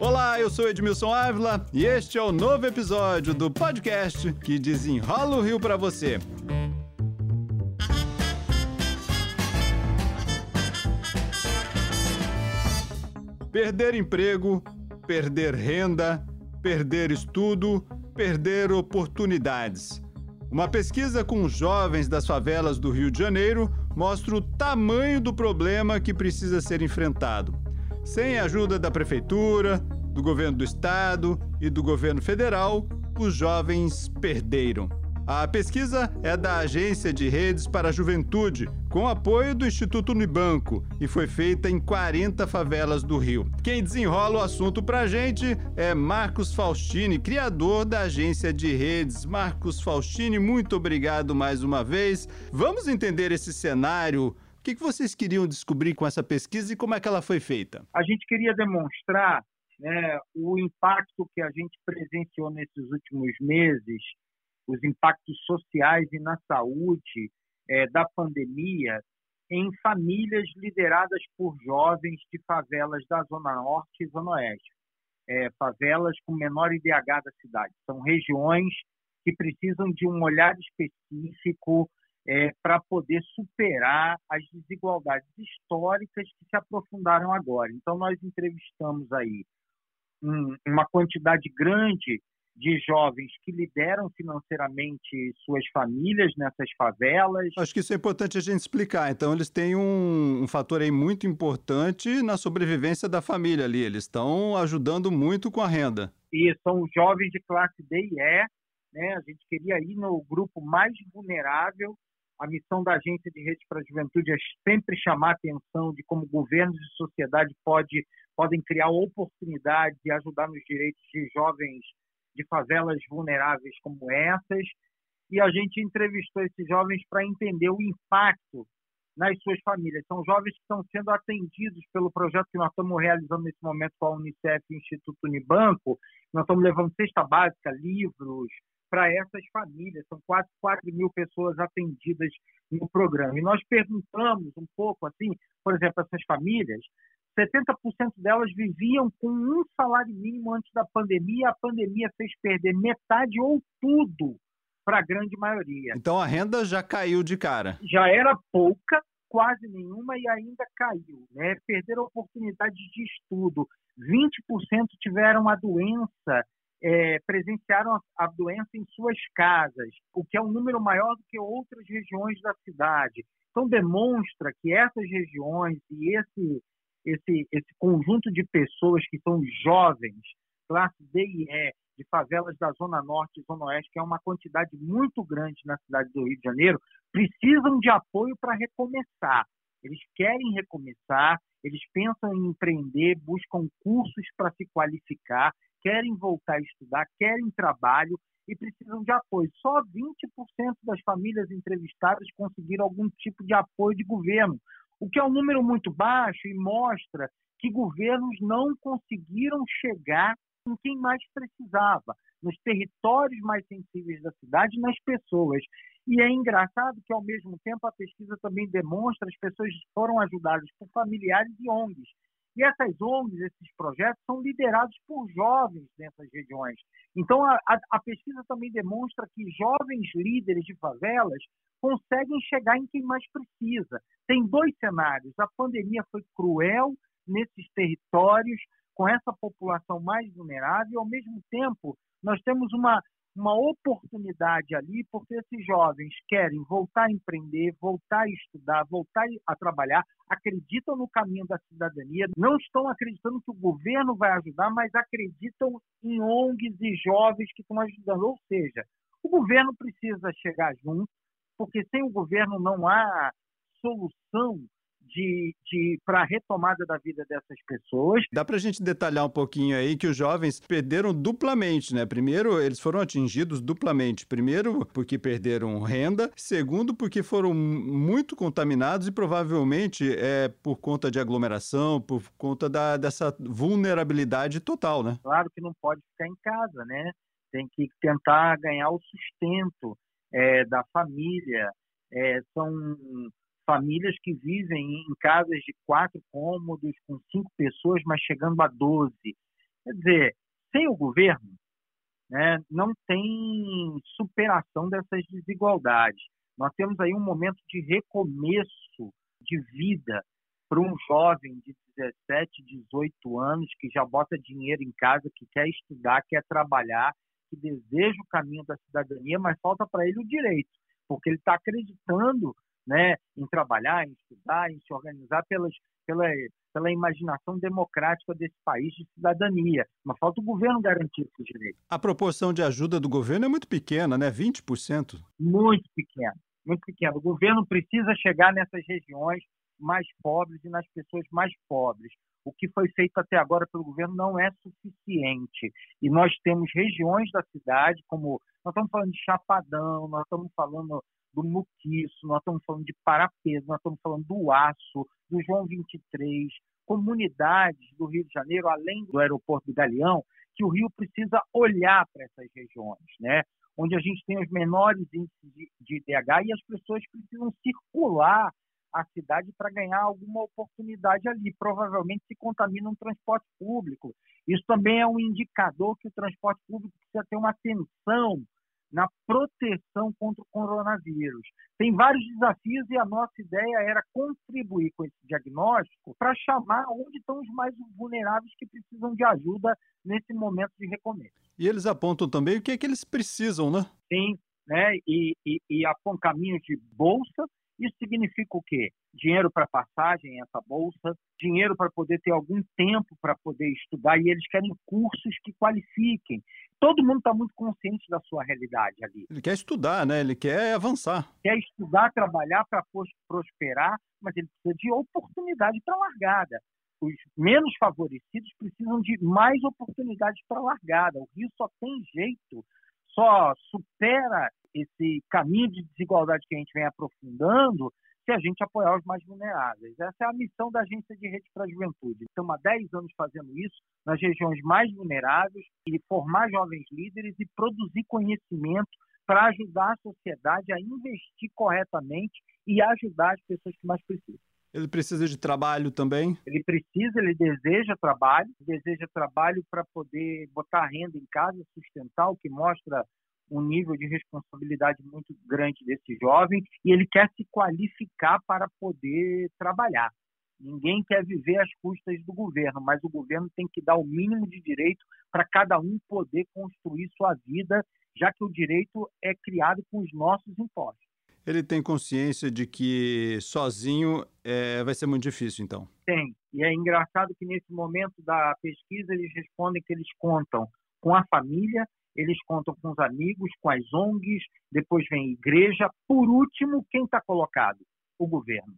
Olá, eu sou Edmilson Ávila e este é o novo episódio do podcast que desenrola o Rio para você. Perder emprego, perder renda, perder estudo, perder oportunidades. Uma pesquisa com jovens das favelas do Rio de Janeiro mostra o tamanho do problema que precisa ser enfrentado. Sem a ajuda da prefeitura, do governo do estado e do governo federal, os jovens perderam. A pesquisa é da Agência de Redes para a Juventude, com apoio do Instituto Unibanco, e foi feita em 40 favelas do Rio. Quem desenrola o assunto para a gente é Marcos Faustini, criador da Agência de Redes. Marcos Faustini, muito obrigado mais uma vez. Vamos entender esse cenário. O que vocês queriam descobrir com essa pesquisa e como é que ela foi feita? A gente queria demonstrar né, o impacto que a gente presenciou nesses últimos meses os impactos sociais e na saúde é, da pandemia em famílias lideradas por jovens de favelas da Zona Norte e Zona Oeste. É, favelas com menor IDH da cidade. São regiões que precisam de um olhar específico é, para poder superar as desigualdades históricas que se aprofundaram agora. Então, nós entrevistamos aí um, uma quantidade grande de jovens que lideram financeiramente suas famílias nessas favelas. Acho que isso é importante a gente explicar. Então, eles têm um, um fator aí muito importante na sobrevivência da família ali. Eles estão ajudando muito com a renda. E são jovens de classe D e E. Né? A gente queria ir no grupo mais vulnerável. A missão da Agência de Rede para a Juventude é sempre chamar a atenção de como governos e sociedade pode, podem criar oportunidades e ajudar nos direitos de jovens de favelas vulneráveis como essas, e a gente entrevistou esses jovens para entender o impacto nas suas famílias. São jovens que estão sendo atendidos pelo projeto que nós estamos realizando nesse momento com a Unicef e o Instituto Unibanco. Nós estamos levando cesta básica, livros para essas famílias. São quase 4 mil pessoas atendidas no programa. E nós perguntamos um pouco, assim, por exemplo, essas famílias, 70% delas viviam com um salário mínimo antes da pandemia. A pandemia fez perder metade ou tudo para a grande maioria. Então a renda já caiu de cara. Já era pouca, quase nenhuma e ainda caiu. Né? Perderam oportunidades de estudo. 20% tiveram a doença, é, presenciaram a, a doença em suas casas, o que é um número maior do que outras regiões da cidade. Então demonstra que essas regiões e esse esse, esse conjunto de pessoas que são jovens, classe D e E, de favelas da Zona Norte e Zona Oeste, que é uma quantidade muito grande na cidade do Rio de Janeiro, precisam de apoio para recomeçar. Eles querem recomeçar, eles pensam em empreender, buscam cursos para se qualificar, querem voltar a estudar, querem trabalho e precisam de apoio. Só 20% das famílias entrevistadas conseguiram algum tipo de apoio de governo, o que é um número muito baixo e mostra que governos não conseguiram chegar em quem mais precisava, nos territórios mais sensíveis da cidade, nas pessoas. E é engraçado que, ao mesmo tempo, a pesquisa também demonstra as pessoas foram ajudadas por familiares e ONGs. E essas ONGs, esses projetos, são liderados por jovens nessas regiões. Então, a, a, a pesquisa também demonstra que jovens líderes de favelas conseguem chegar em quem mais precisa. Tem dois cenários. A pandemia foi cruel nesses territórios, com essa população mais vulnerável, e, ao mesmo tempo, nós temos uma, uma oportunidade ali, porque esses jovens querem voltar a empreender, voltar a estudar, voltar a trabalhar, acreditam no caminho da cidadania, não estão acreditando que o governo vai ajudar, mas acreditam em ONGs e jovens que estão ajudando. Ou seja, o governo precisa chegar junto, porque sem o governo não há solução de, de para a retomada da vida dessas pessoas. Dá para a gente detalhar um pouquinho aí que os jovens perderam duplamente, né? Primeiro, eles foram atingidos duplamente. Primeiro, porque perderam renda. Segundo, porque foram muito contaminados e provavelmente é por conta de aglomeração, por conta da, dessa vulnerabilidade total, né? Claro que não pode ficar em casa, né? Tem que tentar ganhar o sustento é, da família. É, são famílias que vivem em casas de quatro cômodos, com cinco pessoas, mas chegando a doze. Quer dizer, sem o governo, né, não tem superação dessas desigualdades. Nós temos aí um momento de recomeço de vida para um jovem de 17, 18 anos que já bota dinheiro em casa, que quer estudar, quer trabalhar, que deseja o caminho da cidadania, mas falta para ele o direito, porque ele está acreditando né, em trabalhar, em estudar, em se organizar pelas, pela, pela imaginação democrática desse país de cidadania. Mas falta o governo garantir esse direito. A proporção de ajuda do governo é muito pequena, né? 20%. Muito pequena, muito pequena. O governo precisa chegar nessas regiões mais pobres e nas pessoas mais pobres. O que foi feito até agora pelo governo não é suficiente. E nós temos regiões da cidade, como nós estamos falando de Chapadão, nós estamos falando do Muquiço, nós estamos falando de Parapeso, nós estamos falando do Aço, do João 23, comunidades do Rio de Janeiro, além do aeroporto do Galeão, que o Rio precisa olhar para essas regiões, né? onde a gente tem os menores índices de, de IDH e as pessoas precisam circular a cidade para ganhar alguma oportunidade ali. Provavelmente se contamina um transporte público. Isso também é um indicador que o transporte público precisa ter uma atenção na proteção contra o coronavírus. Tem vários desafios e a nossa ideia era contribuir com esse diagnóstico para chamar onde estão os mais vulneráveis que precisam de ajuda nesse momento de recomeço. E eles apontam também o que é que eles precisam, né? Sim, né? E, e, e apontam caminhos de bolsa, isso significa o quê? Dinheiro para passagem, essa bolsa, dinheiro para poder ter algum tempo para poder estudar, e eles querem cursos que qualifiquem. Todo mundo está muito consciente da sua realidade ali. Ele quer estudar, né? Ele quer avançar. Quer estudar, trabalhar para prosperar, mas ele precisa de oportunidade para largada. Os menos favorecidos precisam de mais oportunidades para largada. O Rio só tem jeito, só supera esse caminho de desigualdade que a gente vem aprofundando se a gente apoiar os mais vulneráveis. Essa é a missão da Agência de Rede para a Juventude. Estamos há 10 anos fazendo isso nas regiões mais vulneráveis e formar jovens líderes e produzir conhecimento para ajudar a sociedade a investir corretamente e ajudar as pessoas que mais precisam. Ele precisa de trabalho também? Ele precisa, ele deseja trabalho, deseja trabalho para poder botar renda em casa, sustentar, o que mostra um nível de responsabilidade muito grande desse jovem e ele quer se qualificar para poder trabalhar. Ninguém quer viver às custas do governo, mas o governo tem que dar o mínimo de direito para cada um poder construir sua vida, já que o direito é criado com os nossos impostos. Ele tem consciência de que sozinho é, vai ser muito difícil, então? Tem. E é engraçado que nesse momento da pesquisa eles respondem que eles contam com a família, eles contam com os amigos, com as ONGs, depois vem a igreja, por último, quem está colocado? O governo.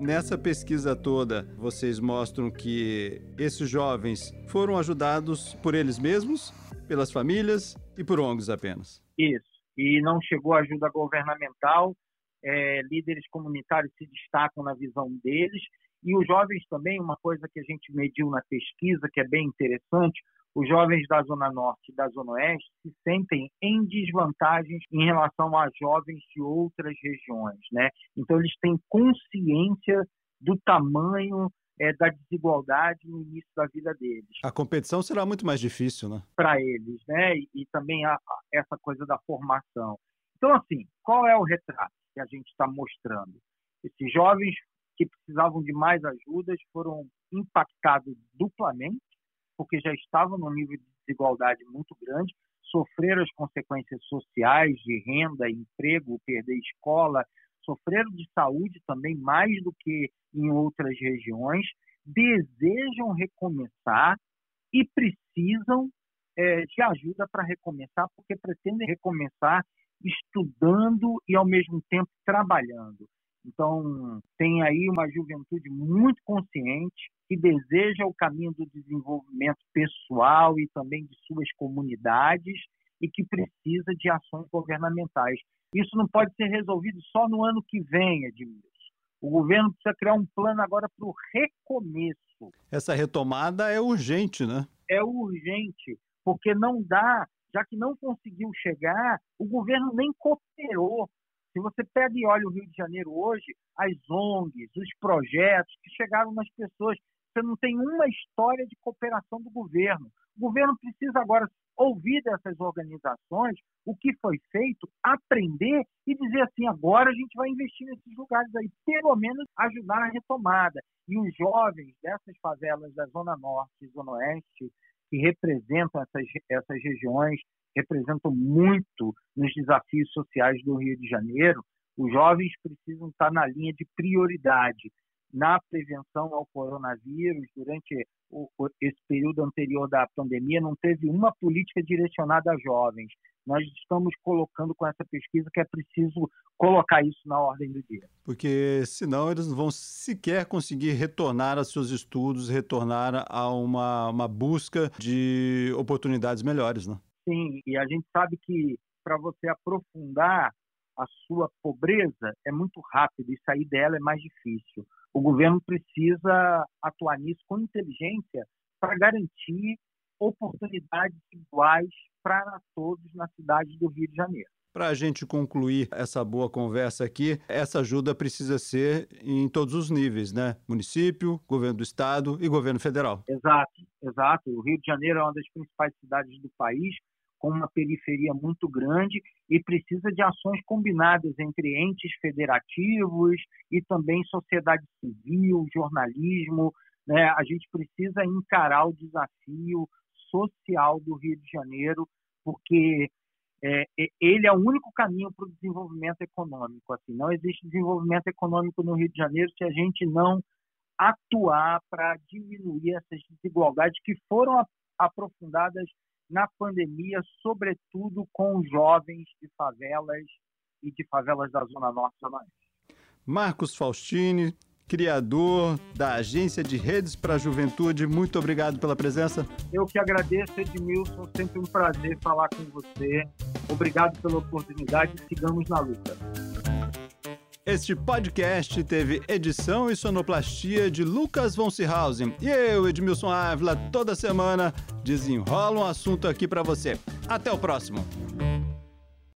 Nessa pesquisa toda, vocês mostram que esses jovens foram ajudados por eles mesmos, pelas famílias e por ONGs apenas. Isso. E não chegou ajuda governamental. É, líderes comunitários se destacam na visão deles e os jovens também, uma coisa que a gente mediu na pesquisa, que é bem interessante, os jovens da Zona Norte e da Zona Oeste se sentem em desvantagens em relação a jovens de outras regiões. Né? Então, eles têm consciência do tamanho é, da desigualdade no início da vida deles. A competição será muito mais difícil, né? Para eles, né? E, e também a, a, essa coisa da formação. Então, assim, qual é o retrato que a gente está mostrando? Esses jovens que precisavam de mais ajudas foram impactados duplamente, porque já estavam num nível de desigualdade muito grande, sofreram as consequências sociais de renda, emprego, perder escola, sofreram de saúde também mais do que em outras regiões, desejam recomeçar e precisam é, de ajuda para recomeçar, porque pretendem recomeçar estudando e ao mesmo tempo trabalhando. Então, tem aí uma juventude muito consciente que deseja o caminho do desenvolvimento pessoal e também de suas comunidades e que precisa de ações governamentais. Isso não pode ser resolvido só no ano que vem, Edmilson. O governo precisa criar um plano agora para o recomeço. Essa retomada é urgente, né? É urgente, porque não dá, já que não conseguiu chegar, o governo nem cooperou Se você pega e olha o Rio de Janeiro hoje, as ONGs, os projetos que chegaram nas pessoas, você não tem uma história de cooperação do governo. O governo precisa agora ouvir dessas organizações o que foi feito, aprender e dizer assim: agora a gente vai investir nesses lugares aí, pelo menos ajudar na retomada. E os jovens dessas favelas da Zona Norte Zona Oeste, que representam essas, essas regiões, representam muito nos desafios sociais do Rio de Janeiro, os jovens precisam estar na linha de prioridade na prevenção ao coronavírus durante o, esse período anterior da pandemia não teve uma política direcionada a jovens. Nós estamos colocando com essa pesquisa que é preciso colocar isso na ordem do dia. Porque senão eles não vão sequer conseguir retornar aos seus estudos, retornar a uma, uma busca de oportunidades melhores, né? Sim, e a gente sabe que para você aprofundar a sua pobreza é muito rápido e sair dela é mais difícil o governo precisa atuar nisso com inteligência para garantir oportunidades iguais para todos na cidade do Rio de Janeiro. Para a gente concluir essa boa conversa aqui, essa ajuda precisa ser em todos os níveis, né? Município, governo do estado e governo federal. Exato, exato. O Rio de Janeiro é uma das principais cidades do país com uma periferia muito grande e precisa de ações combinadas entre entes federativos e também sociedade civil, jornalismo. Né? A gente precisa encarar o desafio social do Rio de Janeiro, porque é, ele é o único caminho para o desenvolvimento econômico. Assim, não existe desenvolvimento econômico no Rio de Janeiro se a gente não atuar para diminuir essas desigualdades que foram aprofundadas na pandemia, sobretudo com jovens de favelas e de favelas da Zona Norte e. Marcos Faustini, criador da Agência de Redes para a Juventude, muito obrigado pela presença. Eu que agradeço, Edmilson, sempre um prazer falar com você. Obrigado pela oportunidade sigamos na luta. Este podcast teve edição e sonoplastia de Lucas von Seehausen e eu, Edmilson Ávila, toda semana desenrola um assunto aqui para você. Até o próximo.